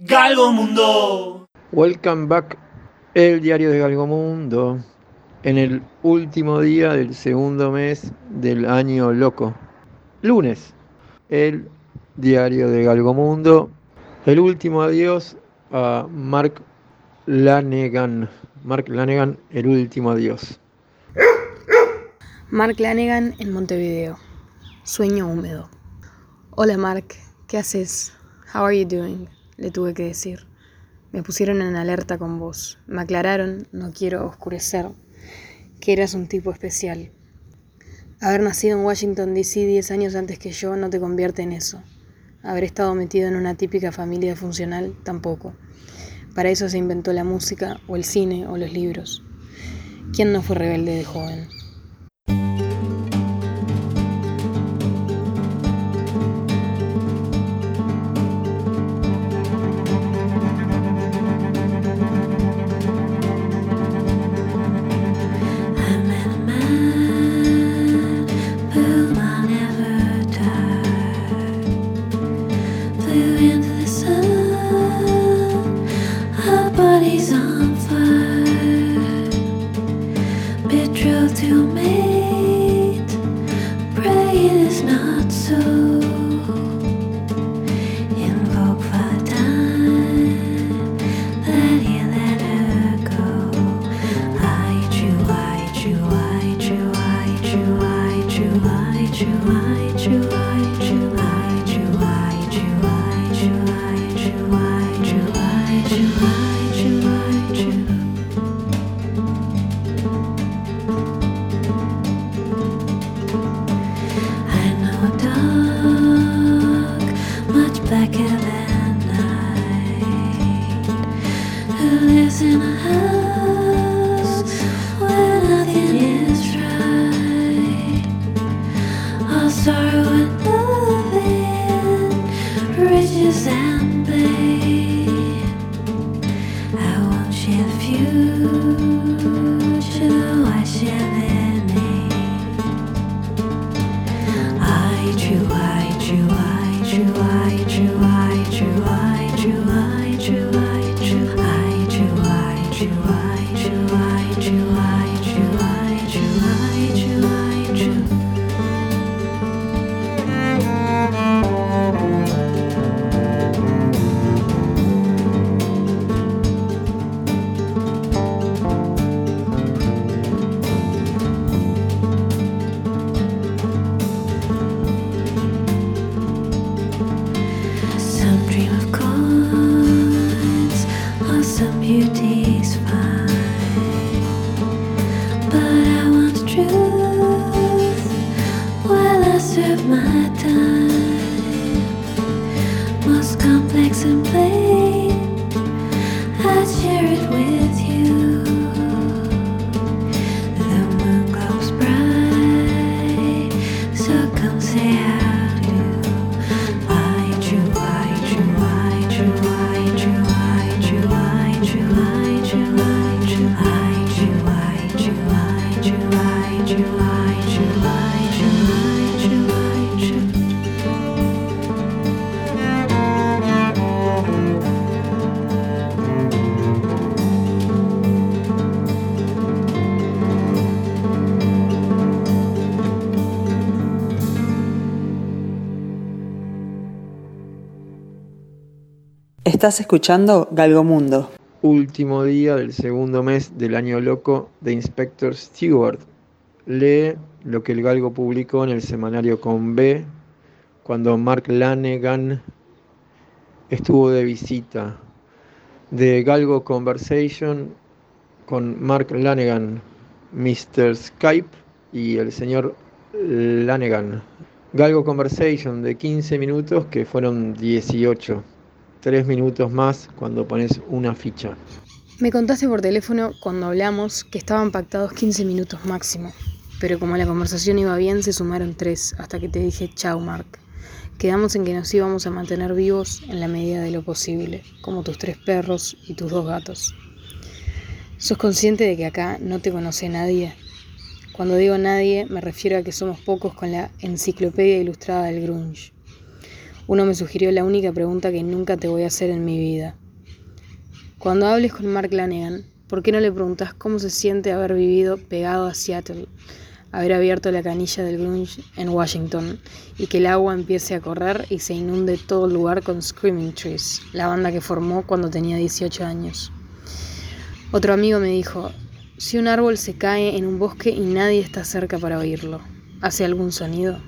Galgo Mundo. Welcome back, el diario de Galgo Mundo, en el último día del segundo mes del año loco. Lunes, el diario de Galgo Mundo, el último adiós a Mark Lanegan. Mark Lanegan, el último adiós. Mark Lanegan en Montevideo. Sueño húmedo. Hola Mark, ¿qué haces? How are you doing? Le tuve que decir. Me pusieron en alerta con vos. Me aclararon, no quiero oscurecer, que eras un tipo especial. Haber nacido en Washington, D.C. 10 años antes que yo no te convierte en eso. Haber estado metido en una típica familia funcional tampoco. Para eso se inventó la música o el cine o los libros. ¿Quién no fue rebelde de joven? in a hell Estás escuchando Galgomundo. Último día del segundo mes del año loco de Inspector Stewart. Lee lo que el Galgo publicó en el semanario con B cuando Mark Lanegan estuvo de visita. De Galgo Conversation con Mark Lanegan, Mr. Skype y el señor Lanegan. Galgo Conversation de 15 minutos que fueron 18 tres minutos más cuando pones una ficha. Me contaste por teléfono cuando hablamos que estaban pactados 15 minutos máximo, pero como la conversación iba bien se sumaron tres hasta que te dije chao Mark. Quedamos en que nos íbamos a mantener vivos en la medida de lo posible, como tus tres perros y tus dos gatos. ¿Sos consciente de que acá no te conoce nadie? Cuando digo nadie me refiero a que somos pocos con la enciclopedia ilustrada del grunge Uno me sugirió la única pregunta que nunca te voy a hacer en mi vida. Cuando hables con Mark Lanegan, ¿por qué no le preguntas cómo se siente haber vivido pegado a Seattle, haber abierto la canilla del grunge en Washington y que el agua empiece a correr y se inunde todo el lugar con Screaming Trees, la banda que formó cuando tenía 18 años? Otro amigo me dijo, si un árbol se cae en un bosque y nadie está cerca para oírlo, ¿hace algún sonido?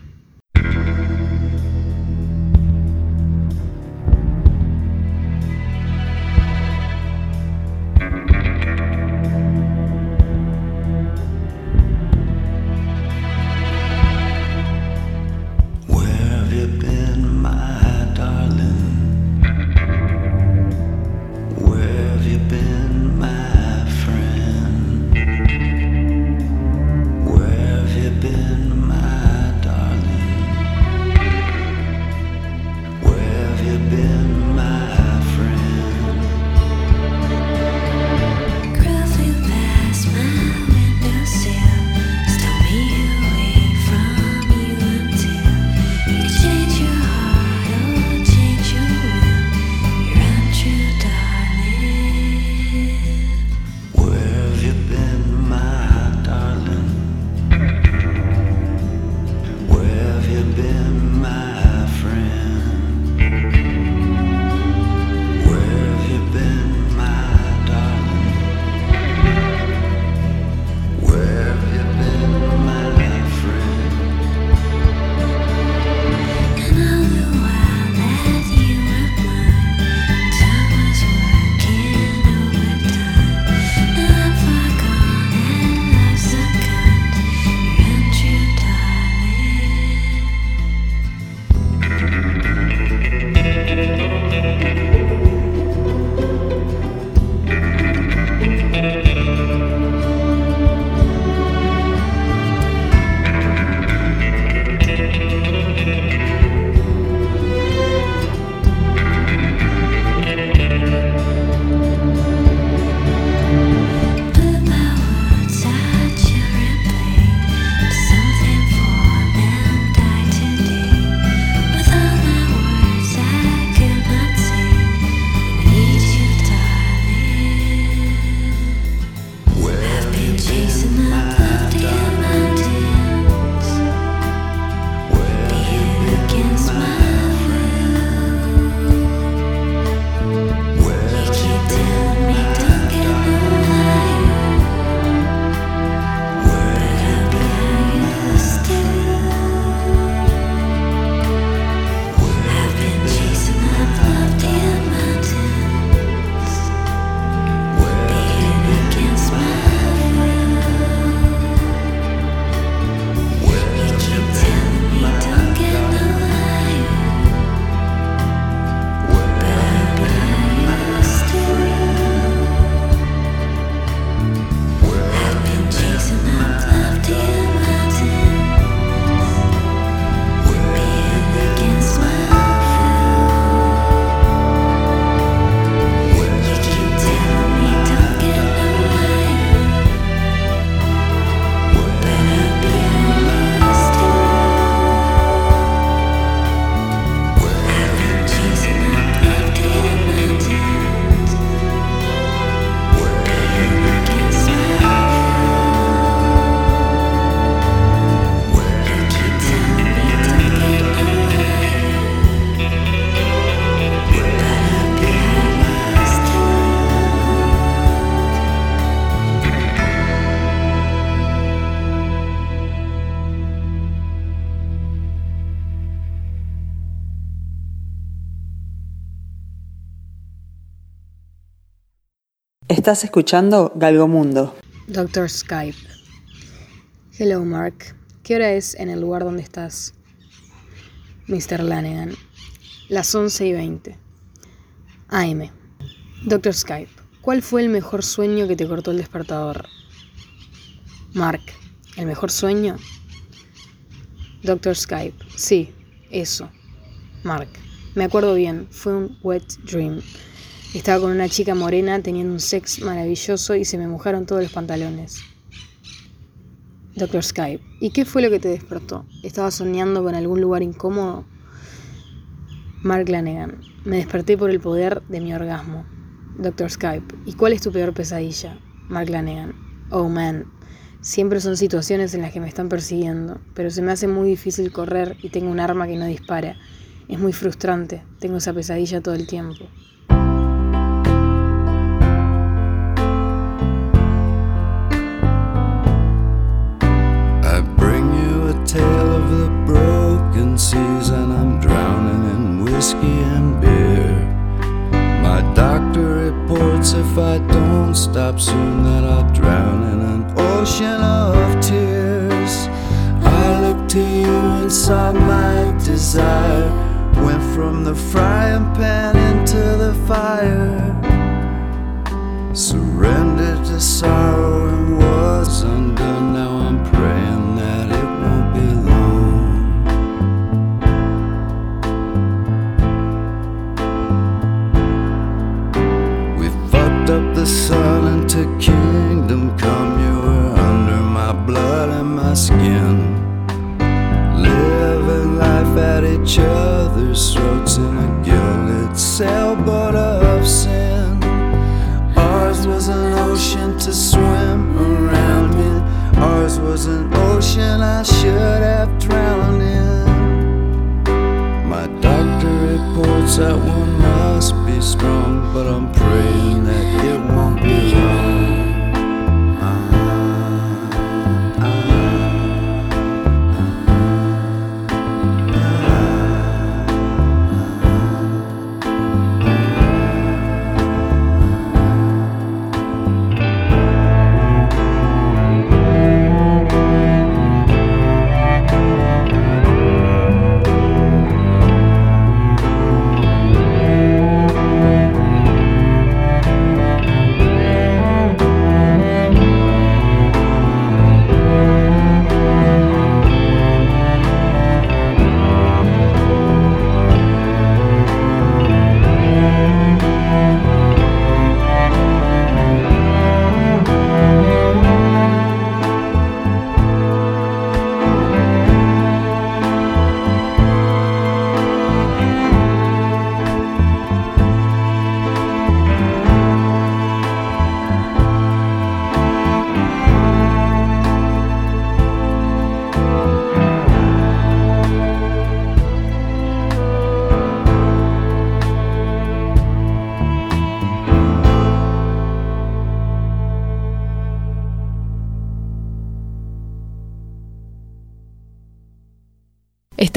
Estás escuchando Galgomundo. Doctor Skype. Hello, Mark. ¿Qué hora es en el lugar donde estás? Mr. Lanegan. Las 11 y 20. AM. Doctor Skype. ¿Cuál fue el mejor sueño que te cortó el despertador? Mark. ¿El mejor sueño? Doctor Skype. Sí, eso. Mark. Me acuerdo bien, fue un wet dream. Estaba con una chica morena teniendo un sex maravilloso y se me mojaron todos los pantalones. Doctor Skype, ¿y qué fue lo que te despertó? ¿Estabas soñando con algún lugar incómodo? Mark Lanegan. Me desperté por el poder de mi orgasmo. Doctor Skype. ¿Y cuál es tu peor pesadilla? Mark Lanegan. Oh man. Siempre son situaciones en las que me están persiguiendo, pero se me hace muy difícil correr y tengo un arma que no dispara. Es muy frustrante. Tengo esa pesadilla todo el tiempo. I don't stop soon that I'll drown in an ocean of tears. I look to you and saw my desire. Went from the frying pan into the fire. Surrendered to sorrow and was undone. Now I'm praying the silent to kill.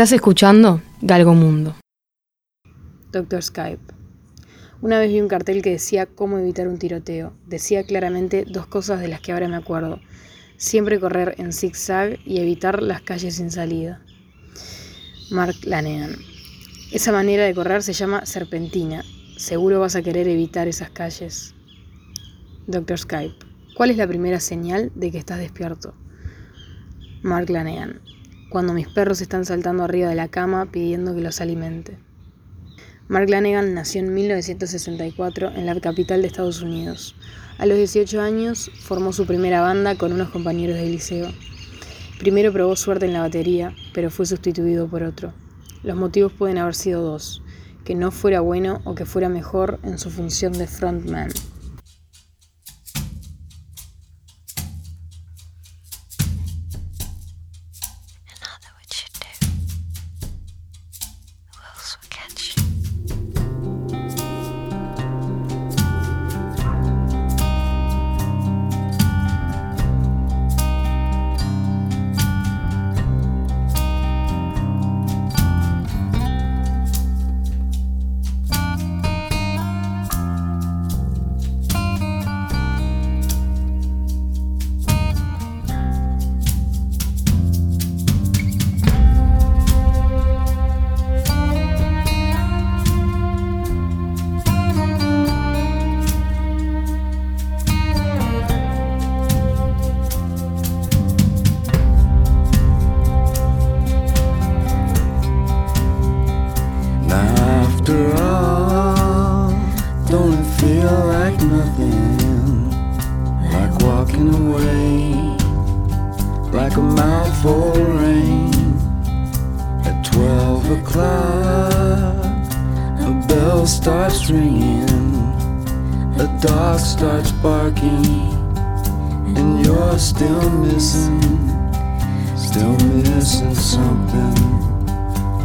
Estás escuchando Galgo Mundo. Doctor Skype. Una vez vi un cartel que decía cómo evitar un tiroteo. Decía claramente dos cosas de las que ahora me acuerdo. Siempre correr en zigzag y evitar las calles sin salida. Mark Lanegan. Esa manera de correr se llama serpentina. Seguro vas a querer evitar esas calles. Doctor Skype. ¿Cuál es la primera señal de que estás despierto? Mark Lanegan cuando mis perros están saltando arriba de la cama pidiendo que los alimente. Mark Lanegan nació en 1964 en la capital de Estados Unidos. A los 18 años formó su primera banda con unos compañeros del liceo. Primero probó suerte en la batería, pero fue sustituido por otro. Los motivos pueden haber sido dos, que no fuera bueno o que fuera mejor en su función de frontman. Bell starts ringing, a dog starts barking, and you're still missing, still missing something.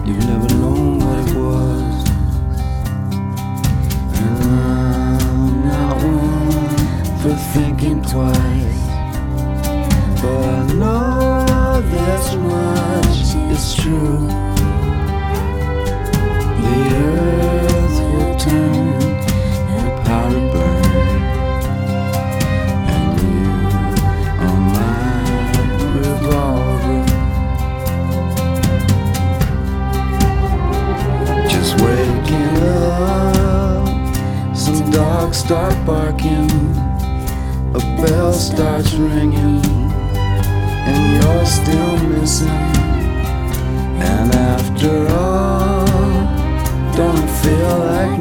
You've never known what it was. And I'm not one for thinking twice. But I know this much is true. The earth burn, and you are my revolver. Just waking up, some dogs start barking, a bell starts ringing, and you're still missing. And after all, don't feel like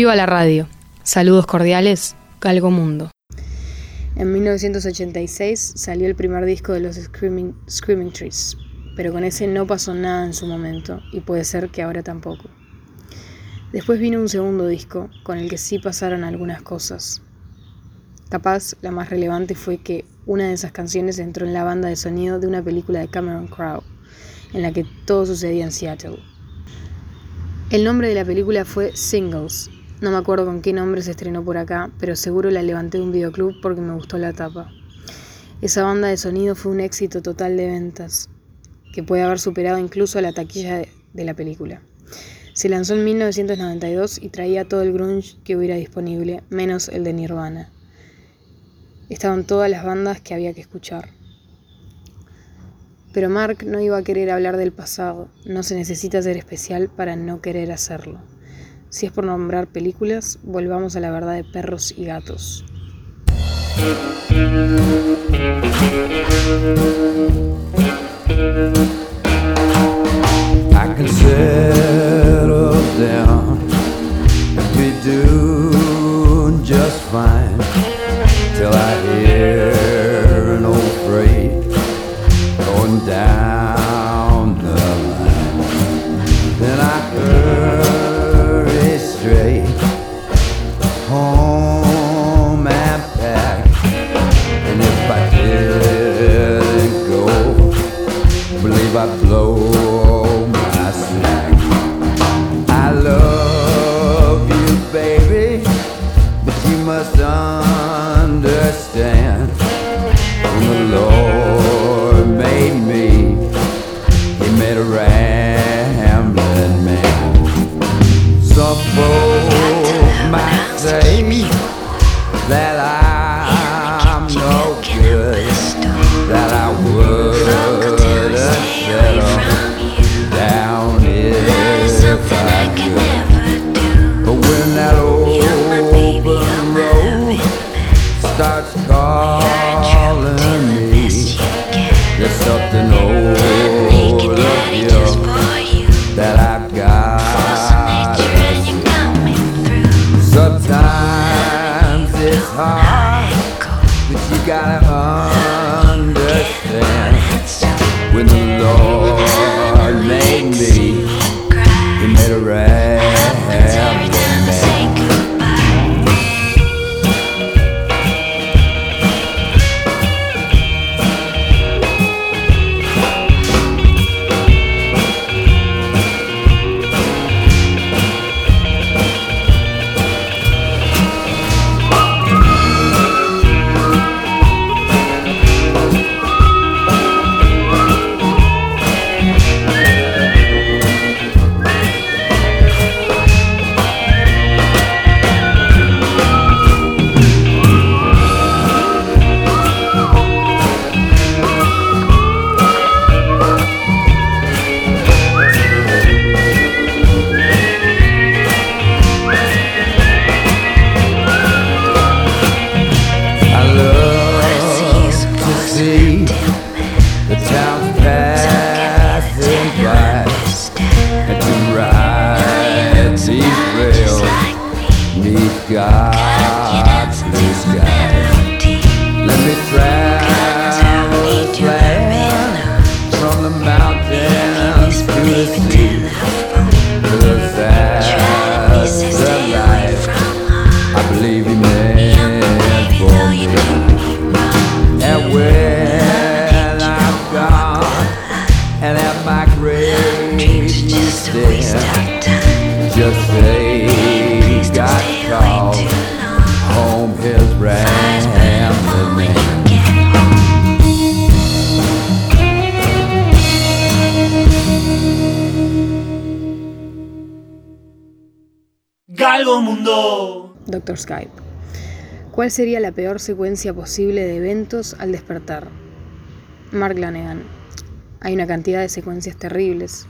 Viva la radio. Saludos cordiales, Galgo Mundo. En 1986 salió el primer disco de los Screaming, Screaming Trees, pero con ese no pasó nada en su momento y puede ser que ahora tampoco. Después vino un segundo disco con el que sí pasaron algunas cosas. Capaz la más relevante fue que una de esas canciones entró en la banda de sonido de una película de Cameron Crowe, en la que todo sucedía en Seattle. El nombre de la película fue Singles. No me acuerdo con qué nombre se estrenó por acá, pero seguro la levanté de un videoclub porque me gustó la tapa. Esa banda de sonido fue un éxito total de ventas, que puede haber superado incluso a la taquilla de, la película. Se lanzó en 1992 y traía todo el grunge que hubiera disponible, menos el de Nirvana. Estaban todas las bandas que había que escuchar. Pero Mark no iba a querer hablar del pasado, no se necesita ser especial para no querer hacerlo. Si es por nombrar películas, volvamos a la verdad de perros y gatos. I can settle down. And be doing just fine. Till I hear an old freight going down understand. When the Lord made me, He made a rambling ¿Cuál sería la peor secuencia posible de eventos al despertar? Mark Lanegan. Hay una cantidad de secuencias terribles.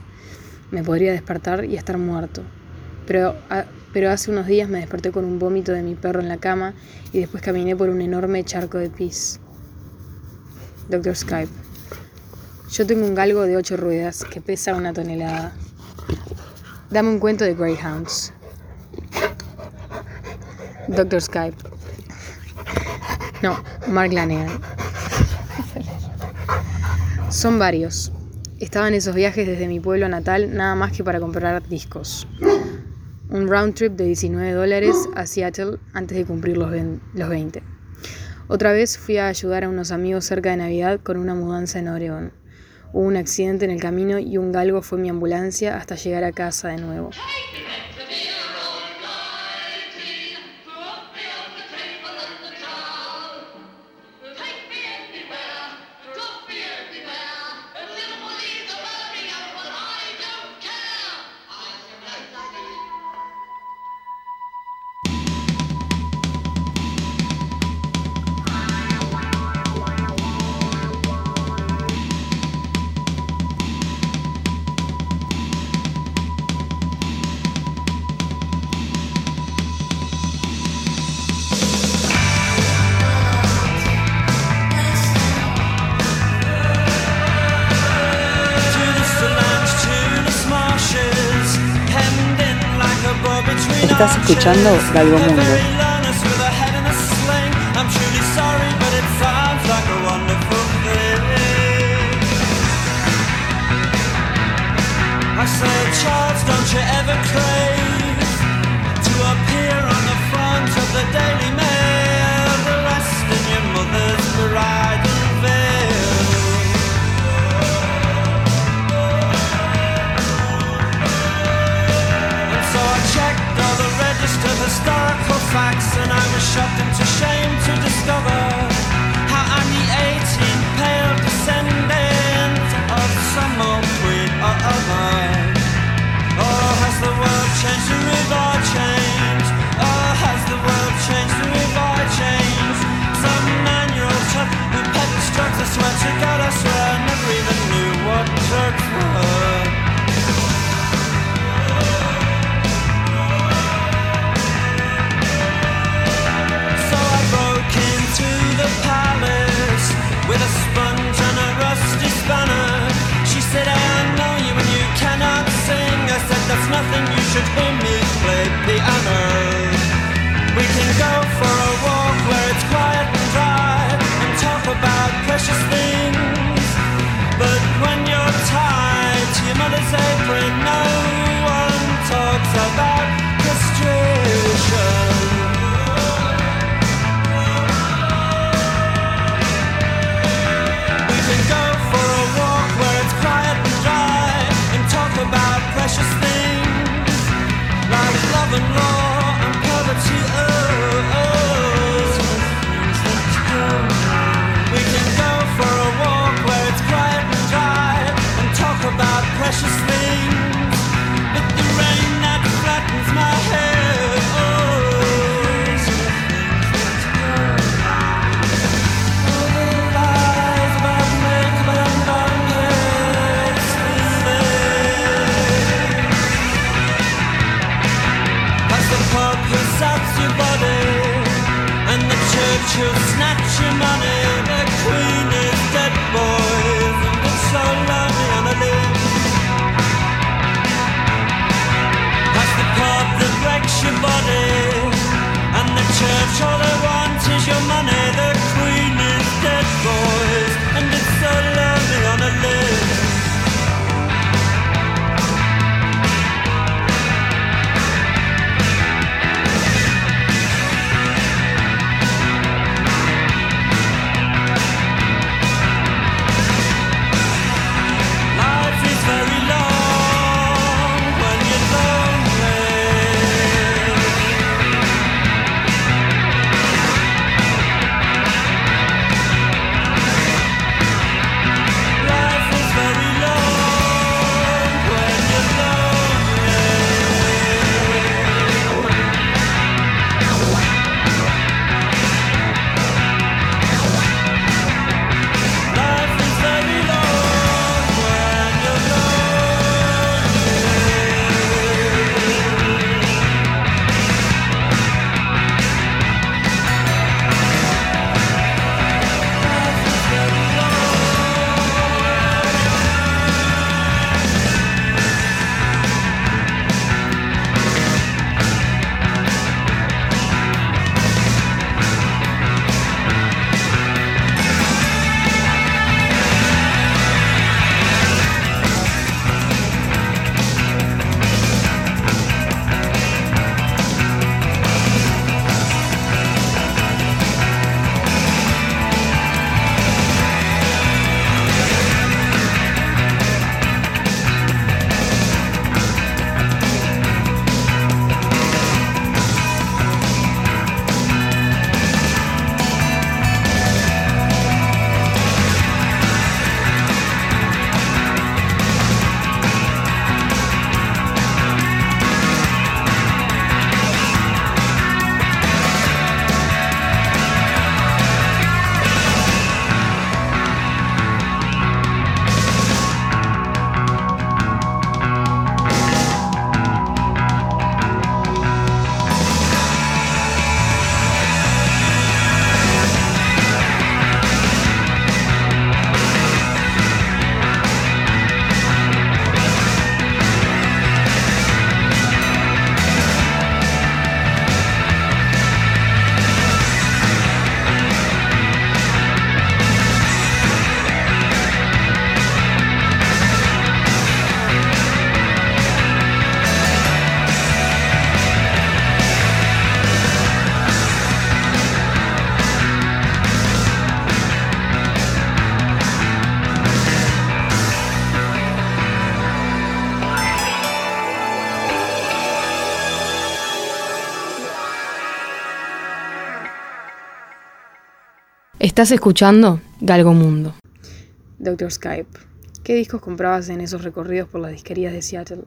Me podría despertar y estar muerto. Pero, a- pero hace unos días me desperté con un vómito de mi perro en la cama y después caminé por un enorme charco de pis. Doctor Skype. Yo tengo un galgo de ocho ruedas que pesa una tonelada. Dame un cuento de Greyhounds. Doctor Skype. No, Mark Lanegan. Son varios. Estaba en esos viajes desde mi pueblo natal nada más que para comprar discos. Un round trip de 19 dólares a Seattle antes de cumplir los, ven- los 20. Otra vez fui a ayudar a unos amigos cerca de Navidad con una mudanza en Oregon. Hubo un accidente en el camino y un galgo fue mi ambulancia hasta llegar a casa de nuevo. Escuchando Galgomundo. I that's nothing, you should hear me play piano. We can go for a walk where it's quiet should Estás escuchando Galgo Mundo. Doctor Skype, ¿qué discos comprabas en esos recorridos por las disquerías de Seattle?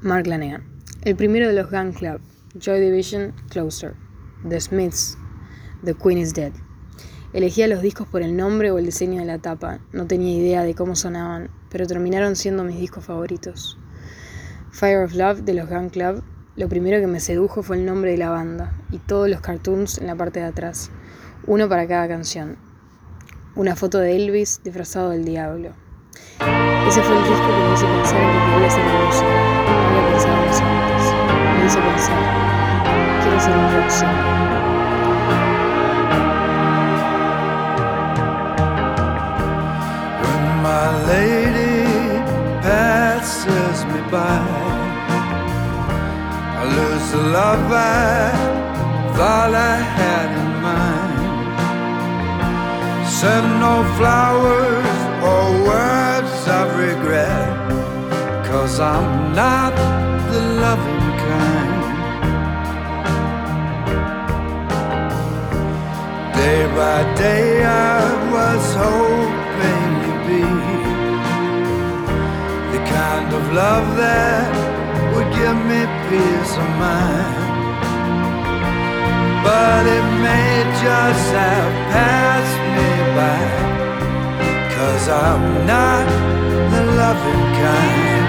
Mark Lanegan, el primero de los Gun Club, Joy Division, Closer, The Smiths, The Queen is Dead. Elegía los discos por el nombre o el diseño de la tapa, no tenía idea de cómo sonaban, pero terminaron siendo mis discos favoritos. Fire of Love de los Gun Club, lo primero que me sedujo fue el nombre de la banda y todos los cartoons en la parte de atrás, uno para cada canción. Una foto de Elvis disfrazado del diablo. Ese fue el disco que me hizo pensar en que quería ser música. No había pensado en eso antes. Me hizo pensar, quiero ser un rock love I thought I had in mind. Send no flowers or words of regret, cause I'm not the loving kind. Day by day I was hoping you'd be the kind of love that would give me peace of mind. But it may just have passed me by. Cause I'm not the loving kind.